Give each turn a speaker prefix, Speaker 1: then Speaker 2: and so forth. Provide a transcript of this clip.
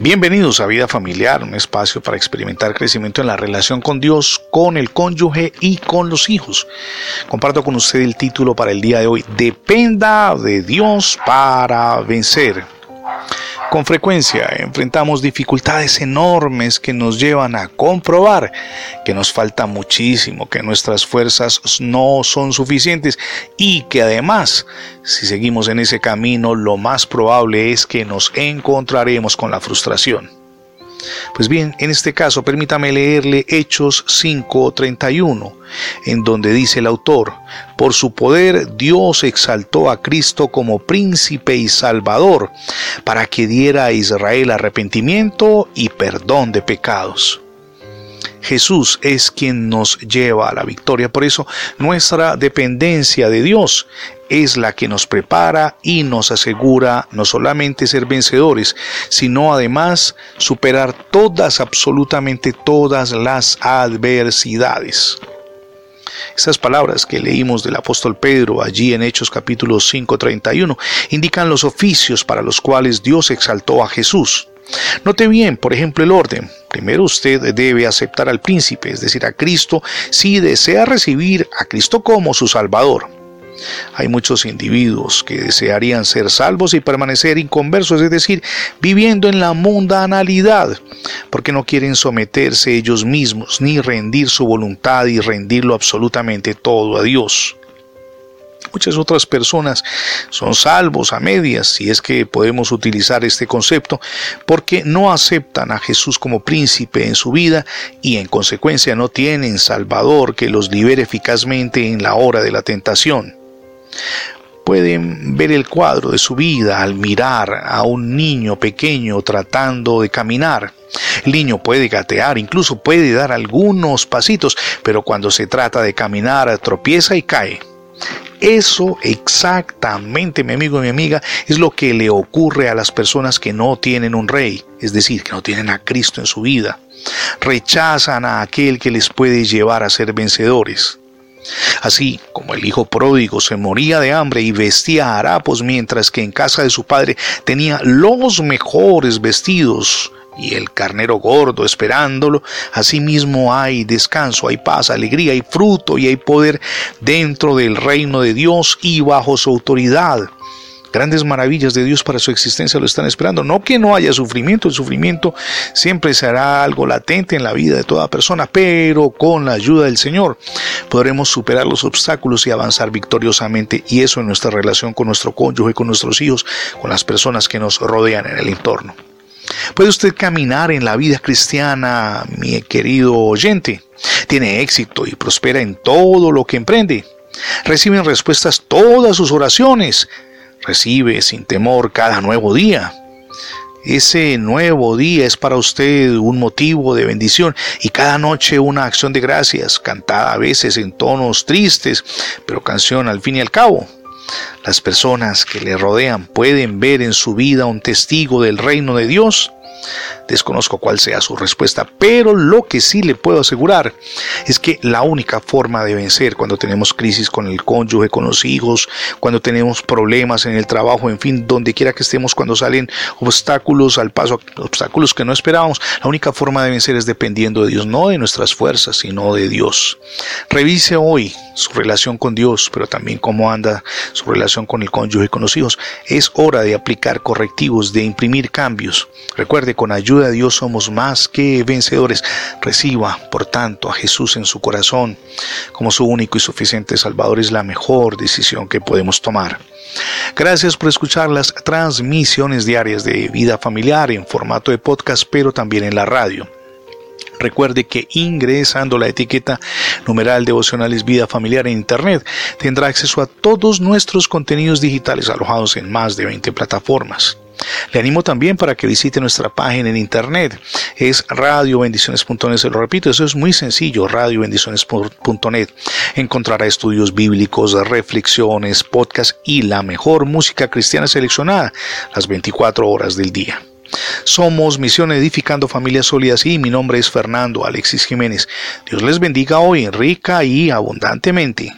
Speaker 1: Bienvenidos a Vida Familiar, un espacio para experimentar crecimiento en la relación con Dios, con el cónyuge y con los hijos. Comparto con usted el título para el día de hoy, Dependa de Dios para vencer. Con frecuencia enfrentamos dificultades enormes que nos llevan a comprobar que nos falta muchísimo, que nuestras fuerzas no son suficientes y que además, si seguimos en ese camino, lo más probable es que nos encontraremos con la frustración. Pues bien, en este caso permítame leerle Hechos 5:31, en donde dice el autor, por su poder Dios exaltó a Cristo como príncipe y salvador, para que diera a Israel arrepentimiento y perdón de pecados. Jesús es quien nos lleva a la victoria. Por eso nuestra dependencia de Dios es la que nos prepara y nos asegura no solamente ser vencedores, sino además superar todas, absolutamente todas las adversidades. Estas palabras que leímos del apóstol Pedro allí en Hechos capítulo 5:31 indican los oficios para los cuales Dios exaltó a Jesús. Note bien, por ejemplo, el orden. Primero usted debe aceptar al príncipe, es decir, a Cristo, si desea recibir a Cristo como su Salvador. Hay muchos individuos que desearían ser salvos y permanecer inconversos, es decir, viviendo en la mundanalidad, porque no quieren someterse ellos mismos, ni rendir su voluntad y rendirlo absolutamente todo a Dios. Muchas otras personas son salvos a medias, si es que podemos utilizar este concepto, porque no aceptan a Jesús como príncipe en su vida y en consecuencia no tienen Salvador que los libere eficazmente en la hora de la tentación. Pueden ver el cuadro de su vida al mirar a un niño pequeño tratando de caminar. El niño puede gatear, incluso puede dar algunos pasitos, pero cuando se trata de caminar tropieza y cae. Eso exactamente, mi amigo y mi amiga, es lo que le ocurre a las personas que no tienen un rey, es decir, que no tienen a Cristo en su vida. Rechazan a aquel que les puede llevar a ser vencedores. Así como el hijo pródigo se moría de hambre y vestía harapos mientras que en casa de su padre tenía los mejores vestidos, y el carnero gordo esperándolo. Asimismo hay descanso, hay paz, alegría, hay fruto y hay poder dentro del reino de Dios y bajo su autoridad. Grandes maravillas de Dios para su existencia lo están esperando. No que no haya sufrimiento, el sufrimiento siempre será algo latente en la vida de toda persona, pero con la ayuda del Señor podremos superar los obstáculos y avanzar victoriosamente y eso en nuestra relación con nuestro cónyuge, con nuestros hijos, con las personas que nos rodean en el entorno. ¿Puede usted caminar en la vida cristiana, mi querido oyente? Tiene éxito y prospera en todo lo que emprende. Reciben respuestas todas sus oraciones. Recibe sin temor cada nuevo día. Ese nuevo día es para usted un motivo de bendición y cada noche una acción de gracias, cantada a veces en tonos tristes, pero canción al fin y al cabo. Las personas que le rodean pueden ver en su vida un testigo del reino de Dios Desconozco cuál sea su respuesta, pero lo que sí le puedo asegurar es que la única forma de vencer cuando tenemos crisis con el cónyuge, con los hijos, cuando tenemos problemas en el trabajo, en fin, donde quiera que estemos, cuando salen obstáculos al paso, obstáculos que no esperábamos, la única forma de vencer es dependiendo de Dios, no de nuestras fuerzas, sino de Dios. Revise hoy su relación con Dios, pero también cómo anda su relación con el cónyuge y con los hijos. Es hora de aplicar correctivos, de imprimir cambios. Recuerde, con ayuda ayuda de Dios somos más que vencedores. Reciba, por tanto, a Jesús en su corazón como su único y suficiente Salvador. Es la mejor decisión que podemos tomar. Gracias por escuchar las transmisiones diarias de vida familiar en formato de podcast, pero también en la radio. Recuerde que ingresando la etiqueta numeral devocionales vida familiar en internet tendrá acceso a todos nuestros contenidos digitales alojados en más de 20 plataformas. Le animo también para que visite nuestra página en internet. Es radiobendiciones.net, se lo repito, eso es muy sencillo, radiobendiciones.net. Encontrará estudios bíblicos, reflexiones, podcasts y la mejor música cristiana seleccionada las 24 horas del día. Somos Misión Edificando Familias Sólidas y mi nombre es Fernando Alexis Jiménez. Dios les bendiga hoy rica y abundantemente.